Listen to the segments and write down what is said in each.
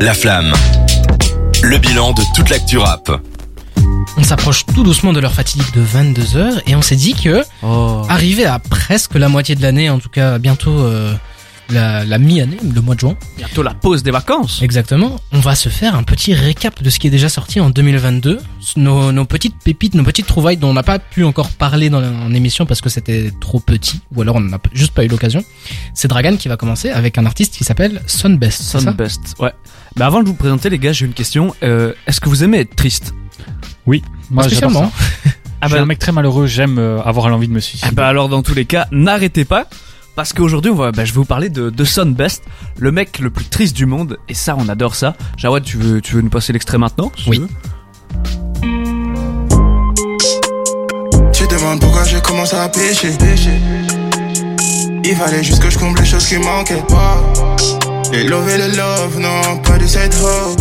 La Flamme. Le bilan de toute l'actu rap. On s'approche tout doucement de l'heure fatidique de 22h et on s'est dit que, Oh. arrivé à presque la moitié de l'année, en tout cas bientôt euh, la, la mi-année, le mois de juin, Bientôt la pause des vacances. exactement, on va se faire un petit récap de ce qui est déjà sorti en 2022, nos, nos petites pépites, nos petites trouvailles dont on n'a pas pu encore parler dans la- en émission parce que c'était trop petit, ou alors on n'a juste pas eu l'occasion. C'est Dragan qui va commencer avec un artiste qui s'appelle Sunbest. Sunbest. Ouais. Mais avant de vous présenter les gars, j'ai une question. Euh, Est-ce que vous aimez être triste? Oui, moi spécialement. Ah je suis bah, un mec très malheureux, j'aime euh, avoir l'envie de me suicider. ah bah alors dans tous les cas, n'arrêtez pas. Parce qu'aujourd'hui, on va, bah, je vais vous parler de, de Sunbest, le mec le plus triste du monde. Et ça, on adore ça. Jawad, tu veux, tu veux nous passer l'extrait maintenant si tu Oui. veux? Tu demandes pourquoi j'ai commencé à pêcher. Il fallait juste que je comble les choses qui manquaient. Les love et le love, non, pas de cette hope.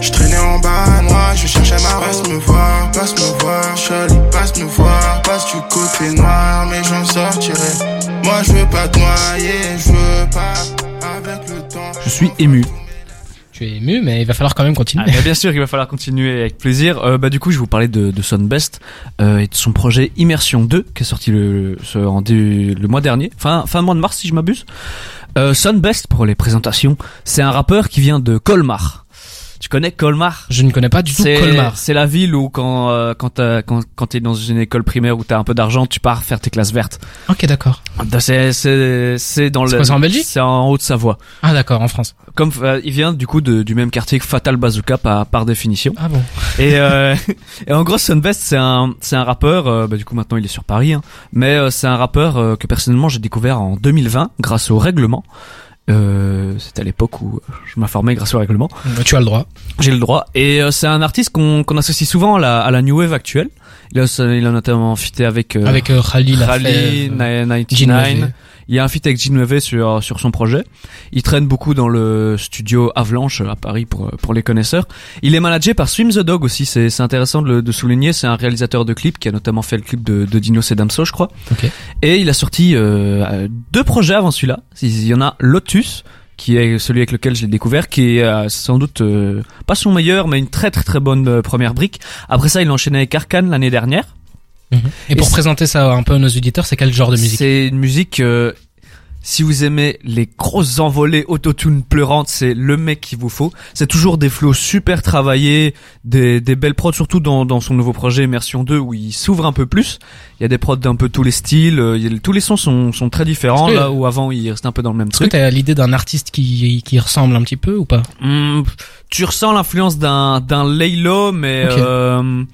Je traînais en bas, moi, je cherchais ma passe me voir, passe me voir, Charlie, passe me voir, passe du côté noir, mais j'en sortirai. Moi, je veux pas te noyer, je veux pas avec le temps. Je suis ému. Tu es ému, mais il va falloir quand même continuer. Ah, bah, bien sûr qu'il va falloir continuer avec plaisir. Euh, bah du coup, je vais vous parler de, de Sunbest euh, et de son projet Immersion 2 qui est sorti le, ce- en dé- le mois dernier, fin fin mois de mars si je m'abuse. Euh, Sunbest pour les présentations, c'est un rappeur qui vient de Colmar. Tu connais Colmar? Je ne connais pas du tout Colmar. c'est la ville où quand euh, quand t'as- quand quand t'es dans une école primaire où t'as un peu d'argent, tu pars faire tes classes vertes. Ok, d'accord. C'est c'est c'est dans le c'est en Belgique? C'est en Haute-Savoie. Ah, d'accord, en France. Comme euh, il vient du coup de, du même quartier que Fatal Bazooka par par définition. Ah bon. Et, euh, et en gros, Sunbest, c'est un, c'est un rappeur. euh, bah, du coup, maintenant, il est sur Paris. hein, mais euh, c'est un rappeur euh, que personnellement j'ai découvert en 2020 grâce au règlement. Euh, C'était à l'époque où je m'informais grâce au règlement. Bah, tu as le droit. J'ai le droit. Et euh, c'est un artiste qu'on associe souvent à la, à la new wave actuelle. Il a, il a notamment fité avec euh, Avec euh, Khalil Rally, Lafèvre, euh, 99. Il y a un feat avec sur sur son projet. Il traîne beaucoup dans le studio Avalanche à Paris pour pour les connaisseurs. Il est managé par Swim the Dog aussi. C'est c'est intéressant de, le- de souligner. C'est un réalisateur de clips qui a notamment fait le clip de, de Dino et Damso, je crois. Ok. Et il a sorti euh, deux projets avant celui-là. Il y en a Lotus qui est celui avec lequel je l'ai découvert, qui est euh, sans doute euh, pas son meilleur, mais une très très très bonne euh, première brique. Après ça, il a enchaîné avec Arkane l'année dernière. Mhm. Et pour Et présenter ça un peu à nos auditeurs, c'est quel genre de musique C'est une musique. euh, si vous aimez les grosses envolées autotune pleurantes, c'est le mec qu'il vous faut. C'est toujours des flows super travaillés, des, des belles prods, surtout dans, dans son nouveau projet Immersion 2 où il s'ouvre un peu plus. Il y a des prods d'un peu tous les styles, euh, il tous les sons sont, sont très différents là où avant il restait un peu dans le même Est-ce que truc. t'as l'idée d'un artiste qui, qui ressemble un petit peu ou pas? Hmm, tu ressens l'influence d'un d'un Laylo, mais euh,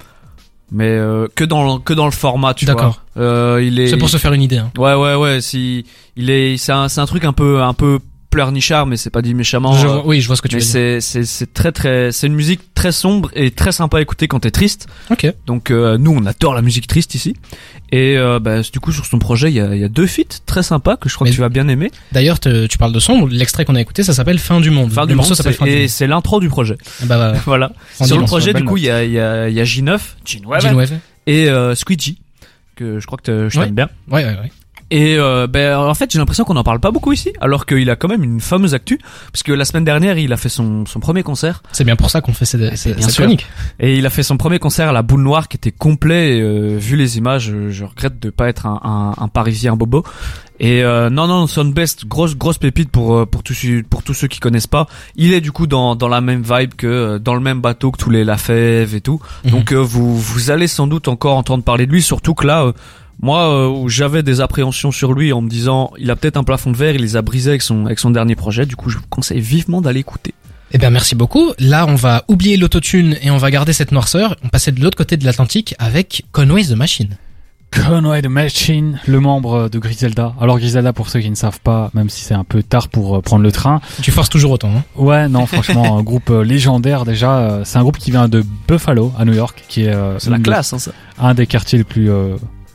mais euh, que dans que dans le format, tu vois. D'accord. Euh, il est C'est pour se faire une idée. Hein. Ouais ouais ouais, si il est c'est un c'est un truc un peu un peu pleurnichard mais c'est pas dit méchamment. Je euh, vois- oui, je vois ce que tu mais veux c'est c'est c'est très très c'est une musique très sombre et très sympa à écouter quand t'es triste. Ok. Donc euh, nous on adore la musique triste ici. Et euh, bah, du coup sur son projet il y a il y a deux feats très sympas que je crois Mais- que tu vas bien aimer. D'ailleurs, te- tu parles de son. L'extrait qu'on a écouté, ça s'appelle Fin du monde. Fin du morceau monde s'appelle c'est- Fin du et monde. c'est l'intro du projet. Bah, bah, Voilà. en sur le projet du coup il y a il y a y a J9, Ginwave. et euh, Squeegee que je crois que je Ouais. t'aime bien. Ouais, ouais, ouais. Et euh, ben en fait j'ai l'impression qu'on en parle pas beaucoup ici, alors qu'il a quand même une fameuse actu, parce que la semaine dernière il a fait son, son premier concert, C'est bien pour ça qu'on fait cette, cette, bien cette chronique. et il a fait son premier concert à la Boule Noire qui était complet. Et, euh, vu les images, je, je regrette de pas être un, un, un Parisien bobo. Et euh, non non Sunbest grosse grosse pépite pour euh, pour tous ceux- pour tous ceux qui connaissent pas. Il est du coup dans dans la même vibe que euh, dans le même bateau que tous les Lafèvre et tout. Mhm. Donc euh, vous vous allez sans doute encore entendre parler de lui, surtout que là. Moi, euh, j'avais des appréhensions sur lui en me disant, il a peut-être un plafond de verre, il les a brisés avec son avec son dernier projet. Du coup, je vous conseille vivement d'aller écouter. Eh bien, merci beaucoup. Là, on va oublier l'autotune et on va garder cette noirceur. On passait de l'autre côté de l'Atlantique avec Conway the Machine. Conway the Machine, le membre de Griselda. Alors Griselda, pour ceux qui ne savent pas, même si c'est un peu tard pour euh, prendre le train. Tu forces toujours autant, hein Ouais, non, franchement, un groupe euh, légendaire déjà. euh, C'est un groupe qui vient de Buffalo, à New York, qui est, euh, C'est la classe, hein, ça. un des quartiers les plus euh,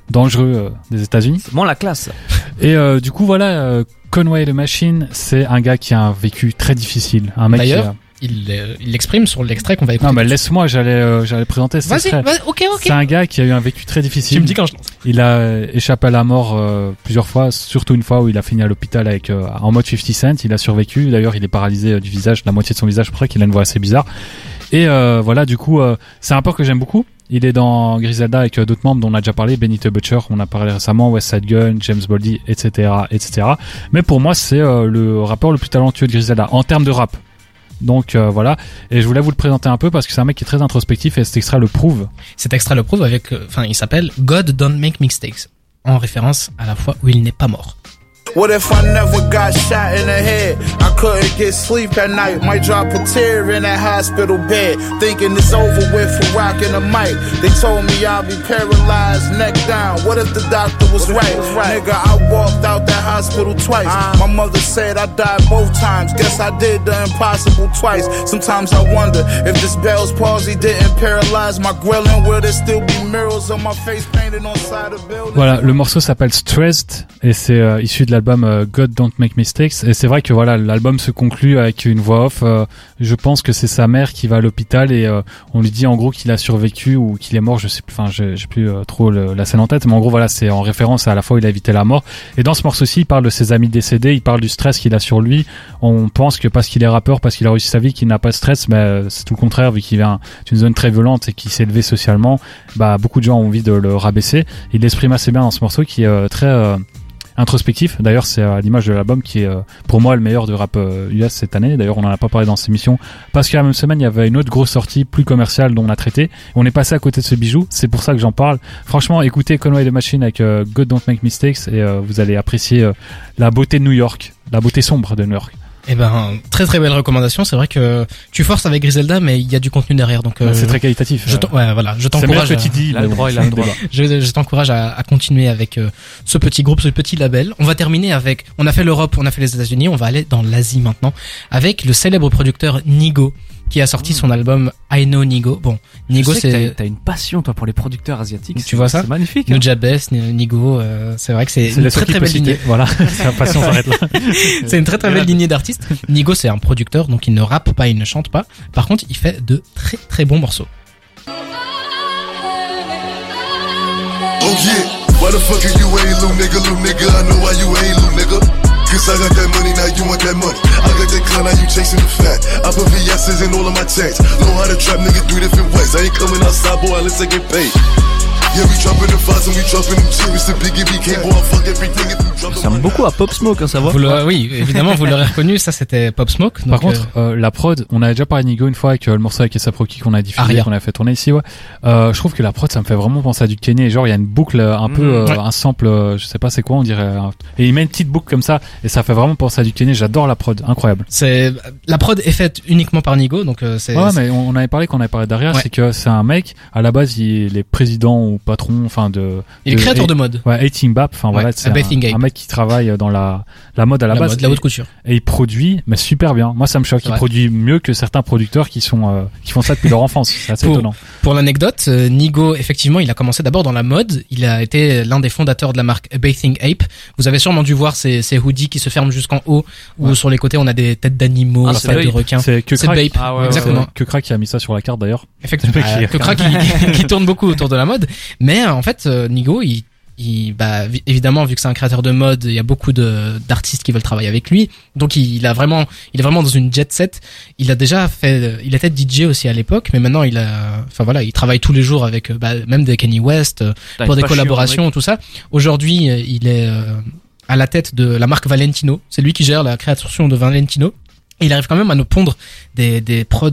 dangereux euh, des États-Unis. C'est vraiment la classe. Et euh, du coup, voilà, euh, Conway the Machine, c'est un gars qui a un vécu très difficile. Un mec qui D'ailleurs, a- il euh, il l'exprime sur l'extrait qu'on va écouter. Non, mais laisse-moi, j'allais, euh, j'allais présenter cet Vas-y, extrait. vas-y, ok, ok. C'est un gars qui a eu un vécu très difficile. Tu me dis quand je lance. Il a échappé à la mort euh, plusieurs fois, surtout une fois où il a fini à l'hôpital avec euh, en mode 50 Cent. Il a survécu. D'ailleurs, il est paralysé euh, du visage, la moitié de son visage, pour ça qu'il a une voix assez bizarre. Et euh, voilà, du coup, euh, c'est un rappeur que j'aime beaucoup. Il est dans Griselda avec euh, d'autres membres dont on a déjà parlé, Benny the Butcher, on a parlé récemment, West Side Gun, James Boldy, etc., etc. Mais pour moi, c'est euh, le rappeur le plus talentueux de Griselda en termes de rap. Donc euh, voilà, et je voulais vous le présenter un peu parce que c'est un mec qui est très introspectif et cet extrait le prouve. Cet extrait le prouve avec, euh, enfin, il s'appelle God Don't Make Mistakes, en référence à la fois où il n'est pas mort. What if I never got shot in the head? I couldn't get sleep at night. Might drop a tear in that hospital bed. Thinking it's over with for rocking the mic. They told me I'll be paralyzed, neck down. What if the doctor was right? Nigga, I walked out that hospital twice. My mother said I died both times. Guess I did the impossible twice. Sometimes I wonder if this Bell's palsy didn't paralyze my grilling. Will there still be mirrors on my face painted on side of buildings? Voilà, le morceau s'appelle Stressed et c'est euh, issu de l'album euh, God Don't Make Mistakes. Et c'est vrai que voilà, l'album se conclut avec une voix off. euh, je pense que c'est sa mère qui va à l'hôpital et euh, on lui dit en gros qu'il a survécu ou qu'il est mort. Je sais plus, enfin, j'ai plus euh, trop la scène en tête, mais en gros voilà, c'est en référence à la fois il a évité la mort. Et dans ce morceau-ci, il parle de ses amis décédés, il parle du stress qu'il a sur lui. On pense que parce qu'il est rappeur, parce qu'il a réussi sa vie, qu'il n'a pas de stress, mais c'est tout le contraire vu qu'il vient d'une zone très violente et qu'il s'est élevé socialement. Bah, beaucoup de gens ont envie de le rabaisser. Il l'exprime assez bien dans ce morceau qui est très introspectif. D'ailleurs, c'est l'image de l'album qui est euh, pour moi le meilleur de rap euh, US cette année. D'ailleurs, on en a pas parlé dans cette émission parce que la même semaine, il y avait une autre grosse sortie plus commerciale dont on a traité. On est passé à côté de ce bijou. C'est pour ça que j'en parle. Franchement, écoutez Conway the Machine avec euh, God Don't Make Mistakes et vous allez apprécier la beauté de New York, la beauté sombre de New York. Eh ben, très très belle recommandation. C'est vrai que tu forces avec Griselda, mais il y a du contenu derrière, donc euh, c'est très qualitatif. je t'en- ouais, voilà, je c'est t'encourage. que à- tu dis. Il a mais le droit, il c'est a le droit. débat. Je, je t'encourage à, à continuer avec euh, ce petit groupe, ce petit label. On va terminer avec, on a fait l'Europe, on a fait les États-Unis, on va aller dans l'Asie maintenant avec le célèbre producteur Nigo qui a sorti son album I Know Nigo. Bon, Nigo c'est t'as- une passion, toi, pour les producteurs asiatiques. Tu vois ça C'est magnifique. hein. Nujabes, Nigo, euh, c'est vrai que c'est C'est une très très belle lignée. Voilà, sa passion s'arrête là. C'est une très très belle lignée d'artistes. Nigo c'est un producteur, donc il ne rappe pas, il ne chante pas. Par contre, il fait de très très bons morceaux. Oh yeah, why the fuck are you little nigga, little nigga? I know why you ain't little nigga. Cause I got that money, now you want that money. I got that car, now you chasing the fat. I put VS's in all of my checks. Know how to trap nigga three different ways. I ain't coming outside, boy, unless I get paid. Ça ressemble beaucoup à Pop Smoke, hein, ça Vous le- oui, évidemment, vous l'aurez reconnu, ça c'était Pop Smoke. Par contre, euh, la prod, on avait déjà parlé de Nigo une fois avec euh, le morceau avec Proki qu'on a diffusé, qu'on a fait tourner ici, ouais. Euh, je trouve que la prod, ça me fait vraiment penser à du Kenny. Genre, il y a une boucle euh, un peu, euh, ouais. un sample, euh, je sais pas c'est quoi, on dirait. euh, et il met une petite boucle comme ça, et ça fait vraiment penser à du Kenny. J'adore la prod, incroyable. c'est la prod est faite uniquement par Nigo, donc euh, c'est Ouais, mais on avait parlé, qu'on avait parlé Ouais. c'est que c'est un mec, à la base, il est président ou patron, enfin de. il est de- créateur de mode. Ouais, 18 Bap, enfin Ouais, voilà, c'est un, mec qui travaille dans la, la mode à la, La, base. mode, la et- haute couture. et il produit mais super bien moi ça me choque il vrai. produit mieux que certains producteurs qui sont euh, qui font ça depuis leur enfance c'est assez Pour- étonnant Pour l'anecdote, euh, Nigo, effectivement, il a commencé d'abord dans la mode. Il a été l'un des fondateurs de la marque Bathing Ape. Vous avez sûrement dû voir ces, ces hoodies qui se ferment jusqu'en haut, où sur les côtés on a des têtes d'animaux, Ah, des têtes de requins. c'est que Crack Ah ouais, exactement. que Crack qui a mis ça sur la carte d'ailleurs Effectivement, Euh, que Crack qui, qui tourne beaucoup autour de la mode. Mais euh, en fait, euh, Nigo, il, il, bah, vi- évidemment, vu que c'est un créateur de mode, il y a beaucoup de d'artistes qui veulent travailler avec lui. Donc, il, il a vraiment, il est vraiment dans une jet set. Il a déjà fait, euh, il était DJ aussi à l'époque, mais maintenant il a, enfin voilà, il travaille tous les jours avec, bah, même des Kanye West pour des chiant, collaborations, tout ça. Aujourd'hui, il est euh, à la tête de la marque Valentino. C'est lui qui gère la création de Valentino. Et il arrive quand même à nous pondre des, des prods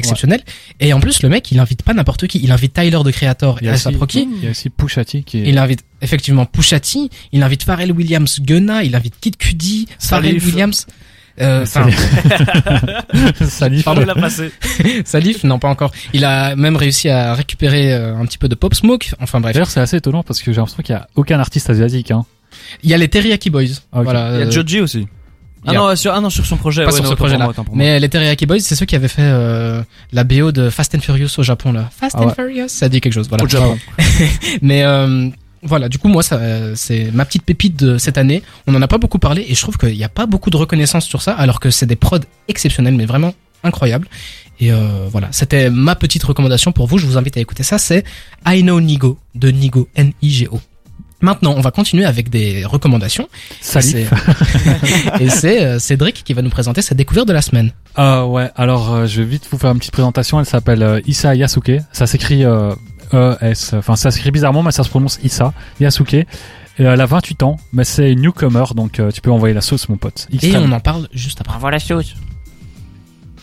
exceptionnels. Et en plus, le mec, il invite pas n'importe qui. Il invite Tyler de Creator et a Asa aussi, Proki. il y a aussi Pusha T qui est Il invite effectivement Pusha T. Il invite Pharrell Williams Gunna. Il invite Kid Cudi. Pharrell Salif. Williams. Euh, Salif Pardon. l'a passé. Salif, non pas encore. Il a même réussi à récupérer euh, un petit peu de Pop Smoke. Enfin bref. d'ailleurs c'est assez étonnant parce que j'ai l'impression qu'il y a aucun artiste asiatique hein. Il y a les Teriyaki Boys. Voilà. Il y a euh, Joji aussi. Ah non, sur, ah non, sur son projet. Pas ouais, sur non, ce projet-là. moi, autant pour moi. Mais les Teriyaki Boys, c'est ceux qui avaient fait euh, la BO de Fast and Furious au Japon là. Fast Ah and ouais. Furious, ça dit quelque chose. Voilà. Au Japon. Mais euh, voilà, du coup moi ça, euh, c'est ma petite pépite de cette année. On en a pas beaucoup parlé et je trouve qu'il n'y a pas beaucoup de reconnaissance sur ça, alors que c'est des prods exceptionnels, mais vraiment incroyable. Et euh, voilà, c'était ma petite recommandation pour vous. Je vous invite à écouter ça. C'est I Know Nigo de Nigo N-I-G-O. Maintenant, on va continuer avec des recommandations. Salut. Et c'est euh, Cédric qui va nous présenter sa découverte de la semaine. Euh, ouais, alors euh, je vais vite vous faire une petite présentation. Elle s'appelle euh, Issa Yasuke. Ça s'écrit euh, E-S. Enfin, ça s'écrit bizarrement, mais ça se prononce Issa Yasuke. Et elle a 28 ans, mais c'est une newcomer, donc euh, tu peux envoyer la sauce, mon pote. Et Extrême. on en parle juste après. Envoie la chose.